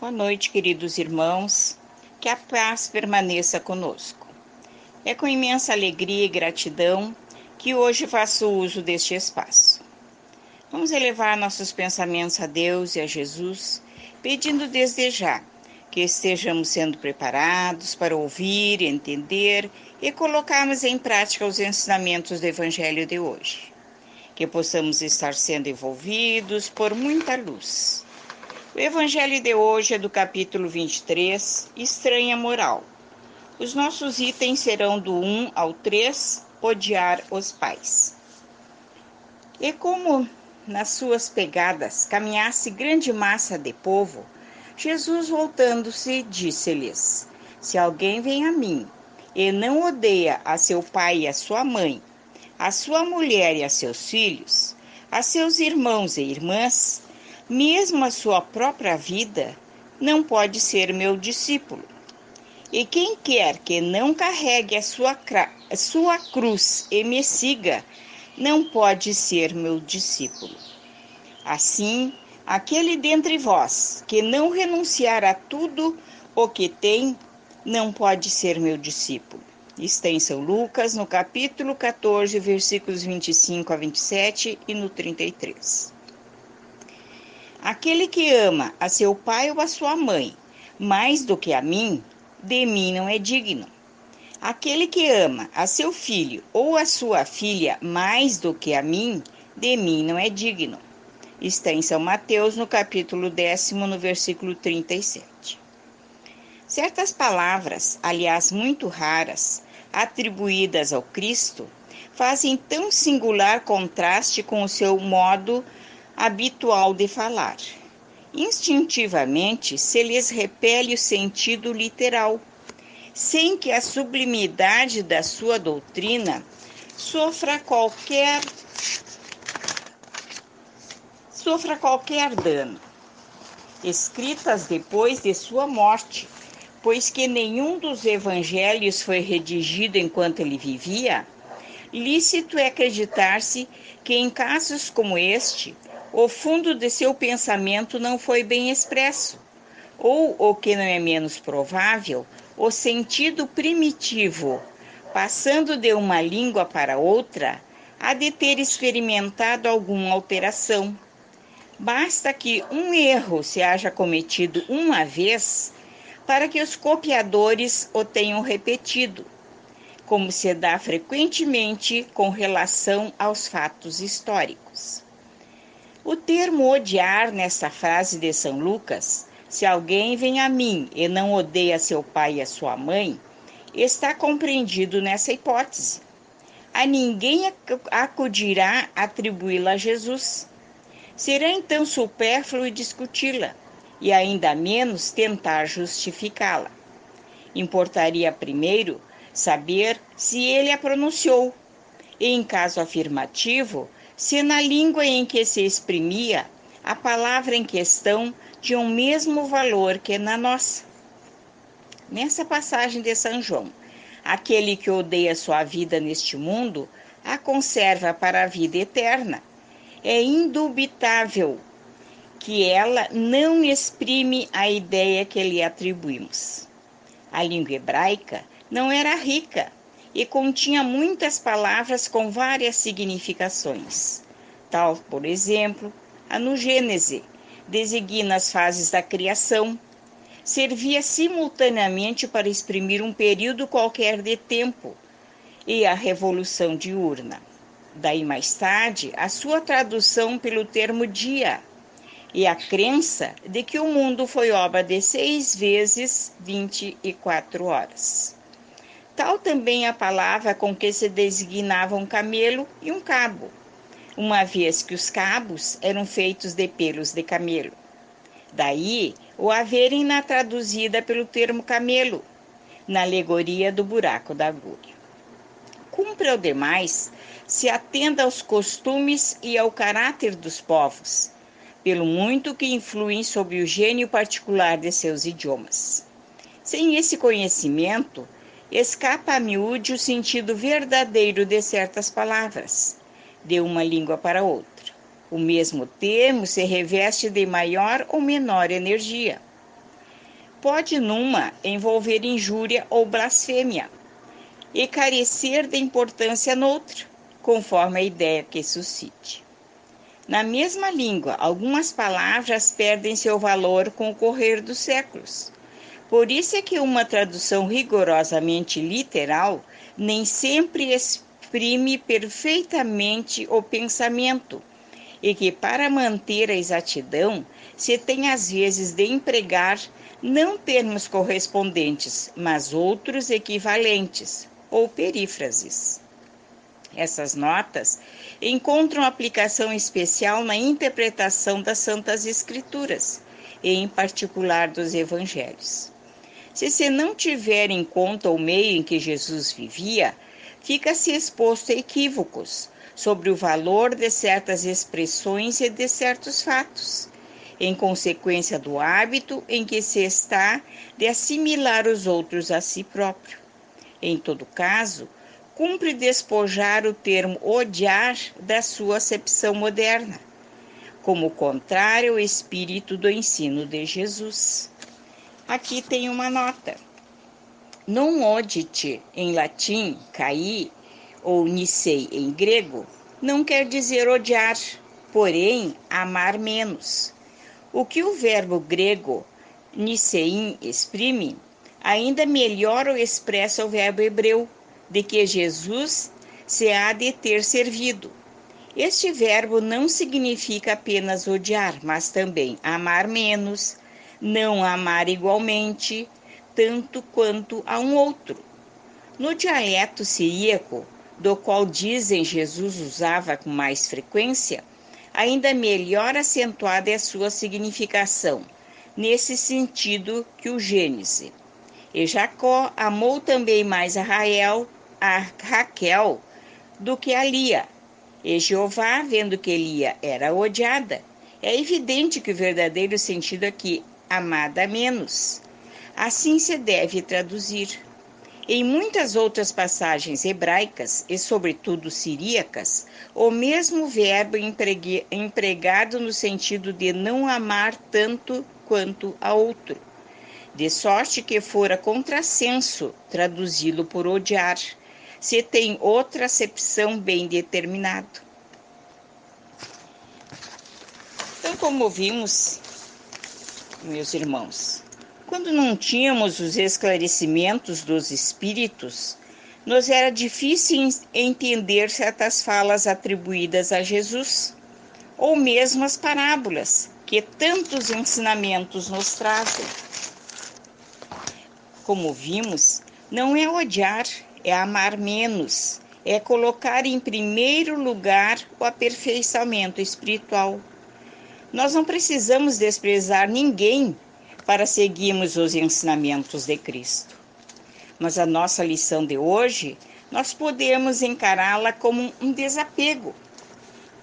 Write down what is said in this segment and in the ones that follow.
Boa noite, queridos irmãos. Que a paz permaneça conosco. É com imensa alegria e gratidão que hoje faço uso deste espaço. Vamos elevar nossos pensamentos a Deus e a Jesus, pedindo desde já que estejamos sendo preparados para ouvir, entender e colocarmos em prática os ensinamentos do Evangelho de hoje. Que possamos estar sendo envolvidos por muita luz o evangelho de hoje é do capítulo 23, Estranha Moral. Os nossos itens serão do 1 ao 3, Odiar os pais. E como nas suas pegadas caminhasse grande massa de povo, Jesus voltando-se disse-lhes: Se alguém vem a mim e não odeia a seu pai e a sua mãe, a sua mulher e a seus filhos, a seus irmãos e irmãs, mesmo a sua própria vida, não pode ser meu discípulo. E quem quer que não carregue a sua, a sua cruz e me siga, não pode ser meu discípulo. Assim, aquele dentre vós que não renunciar a tudo o que tem, não pode ser meu discípulo. Está em São Lucas, no capítulo 14, versículos 25 a 27 e no 33. Aquele que ama a seu pai ou a sua mãe mais do que a mim, de mim não é digno. Aquele que ama a seu filho ou a sua filha mais do que a mim, de mim não é digno. Está em São Mateus, no capítulo décimo, no versículo 37. Certas palavras, aliás muito raras, atribuídas ao Cristo, fazem tão singular contraste com o seu modo habitual de falar. Instintivamente se lhes repele o sentido literal, sem que a sublimidade da sua doutrina sofra qualquer sofra qualquer dano. Escritas depois de sua morte, pois que nenhum dos evangelhos foi redigido enquanto ele vivia, lícito é acreditar-se que em casos como este, o fundo de seu pensamento não foi bem expresso, ou, o que não é menos provável, o sentido primitivo, passando de uma língua para outra, há de ter experimentado alguma alteração. Basta que um erro se haja cometido uma vez para que os copiadores o tenham repetido, como se dá frequentemente com relação aos fatos históricos. O termo odiar nessa frase de São Lucas, se alguém vem a mim e não odeia seu pai e a sua mãe, está compreendido nessa hipótese. A ninguém acudirá atribuí-la a Jesus. Será então supérfluo discuti-la, e ainda menos tentar justificá-la. Importaria primeiro saber se ele a pronunciou, e em caso afirmativo, se na língua em que se exprimia a palavra em questão tinha o mesmo valor que na nossa. Nessa passagem de São João, aquele que odeia sua vida neste mundo a conserva para a vida eterna. É indubitável que ela não exprime a ideia que lhe atribuímos. A língua hebraica não era rica e continha muitas palavras com várias significações. Tal, por exemplo, a no Gênese designa as fases da criação, servia simultaneamente para exprimir um período qualquer de tempo e a revolução diurna. Daí mais tarde, a sua tradução pelo termo dia e a crença de que o mundo foi obra de seis vezes 24 horas. Tal também a palavra com que se designava um camelo e um cabo, uma vez que os cabos eram feitos de pelos de camelo. Daí o haverem na traduzida pelo termo camelo, na alegoria do buraco da agulha. Cumpre ao demais se atenda aos costumes e ao caráter dos povos, pelo muito que influem sobre o gênio particular de seus idiomas. Sem esse conhecimento, escapa a miúde o sentido verdadeiro de certas palavras, de uma língua para outra. O mesmo termo se reveste de maior ou menor energia. pode numa envolver injúria ou blasfêmia e carecer de importância noutra, conforme a ideia que suscite. Na mesma língua, algumas palavras perdem seu valor com o correr dos séculos. Por isso é que uma tradução rigorosamente literal nem sempre exprime perfeitamente o pensamento, e que para manter a exatidão se tem às vezes de empregar não termos correspondentes, mas outros equivalentes ou perífrases. Essas notas encontram aplicação especial na interpretação das Santas Escrituras, e em particular dos Evangelhos. Se se não tiver em conta o meio em que Jesus vivia, fica-se exposto a equívocos sobre o valor de certas expressões e de certos fatos, em consequência do hábito em que se está de assimilar os outros a si próprio. Em todo caso, cumpre despojar o termo odiar da sua acepção moderna, como contrário ao espírito do ensino de Jesus. Aqui tem uma nota. Non odite, em latim, cair, ou nicei em grego, não quer dizer odiar, porém amar menos. O que o verbo grego niceim exprime, ainda melhor o expressa o verbo hebreu de que Jesus se há de ter servido. Este verbo não significa apenas odiar, mas também amar menos, não amar igualmente, tanto quanto a um outro. No dialeto siríaco, do qual dizem Jesus usava com mais frequência, ainda melhor acentuada é a sua significação, nesse sentido que o Gênese. E Jacó amou também mais a Rael a Raquel do que a Lia. E Jeová, vendo que Lia era odiada, é evidente que o verdadeiro sentido aqui, amada menos. Assim se deve traduzir. Em muitas outras passagens hebraicas, e sobretudo siríacas, o mesmo verbo empregue, empregado no sentido de não amar tanto quanto a outro, de sorte que fora contrassenso traduzi-lo por odiar se tem outra acepção bem determinada. Então, como vimos, meus irmãos, quando não tínhamos os esclarecimentos dos espíritos, nos era difícil entender certas falas atribuídas a Jesus, ou mesmo as parábolas, que tantos ensinamentos nos trazem. Como vimos, não é odiar, é amar menos, é colocar em primeiro lugar o aperfeiçoamento espiritual. Nós não precisamos desprezar ninguém para seguirmos os ensinamentos de Cristo. Mas a nossa lição de hoje, nós podemos encará-la como um desapego,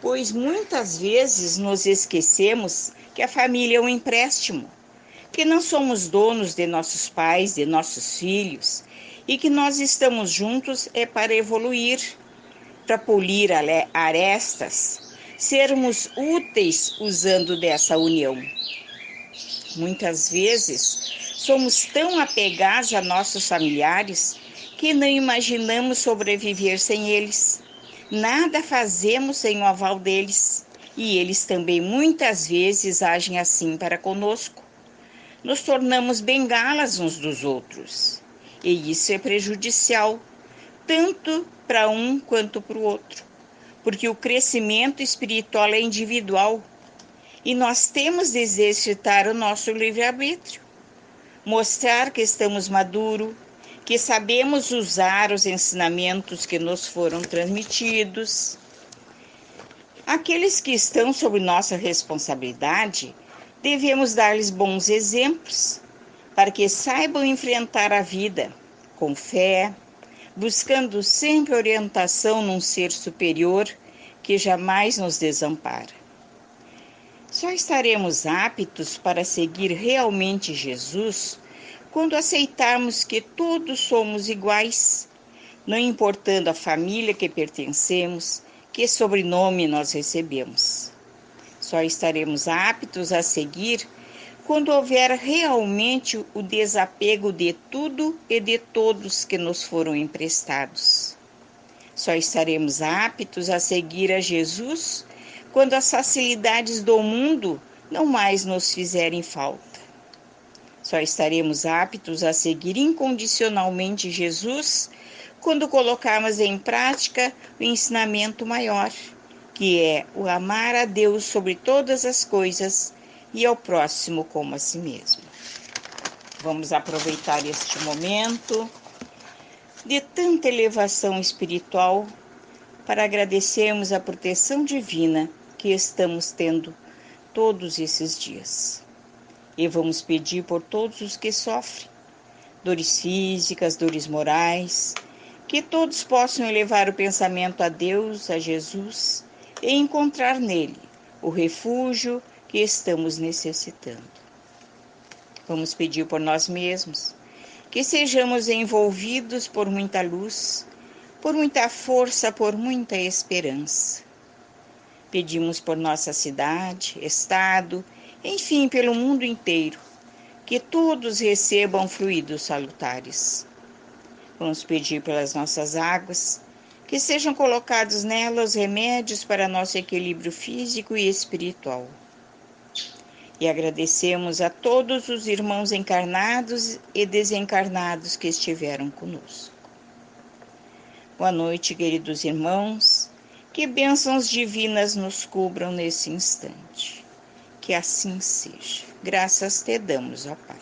pois muitas vezes nos esquecemos que a família é um empréstimo, que não somos donos de nossos pais, de nossos filhos, e que nós estamos juntos é para evoluir, para polir arestas, sermos úteis usando dessa união. Muitas vezes somos tão apegados a nossos familiares que não imaginamos sobreviver sem eles. Nada fazemos sem o aval deles e eles também muitas vezes agem assim para conosco. Nos tornamos bengalas uns dos outros. E isso é prejudicial, tanto para um quanto para o outro, porque o crescimento espiritual é individual e nós temos de exercitar o nosso livre-arbítrio, mostrar que estamos maduros, que sabemos usar os ensinamentos que nos foram transmitidos. Aqueles que estão sob nossa responsabilidade, devemos dar-lhes bons exemplos para que saibam enfrentar a vida com fé, buscando sempre orientação num ser superior que jamais nos desampara. Só estaremos aptos para seguir realmente Jesus quando aceitarmos que todos somos iguais, não importando a família que pertencemos, que sobrenome nós recebemos. Só estaremos aptos a seguir quando houver realmente o desapego de tudo e de todos que nos foram emprestados. Só estaremos aptos a seguir a Jesus quando as facilidades do mundo não mais nos fizerem falta. Só estaremos aptos a seguir incondicionalmente Jesus quando colocarmos em prática o ensinamento maior, que é o amar a Deus sobre todas as coisas e ao próximo como a si mesmo. Vamos aproveitar este momento de tanta elevação espiritual para agradecermos a proteção divina que estamos tendo todos esses dias. E vamos pedir por todos os que sofrem dores físicas, dores morais, que todos possam elevar o pensamento a Deus, a Jesus e encontrar nele o refúgio que estamos necessitando. Vamos pedir por nós mesmos que sejamos envolvidos por muita luz, por muita força, por muita esperança. Pedimos por nossa cidade, estado, enfim, pelo mundo inteiro, que todos recebam fluidos salutares. Vamos pedir pelas nossas águas, que sejam colocados nelas remédios para nosso equilíbrio físico e espiritual e agradecemos a todos os irmãos encarnados e desencarnados que estiveram conosco. Boa noite, queridos irmãos. Que bênçãos divinas nos cubram nesse instante. Que assim seja. Graças te damos, ó Pai.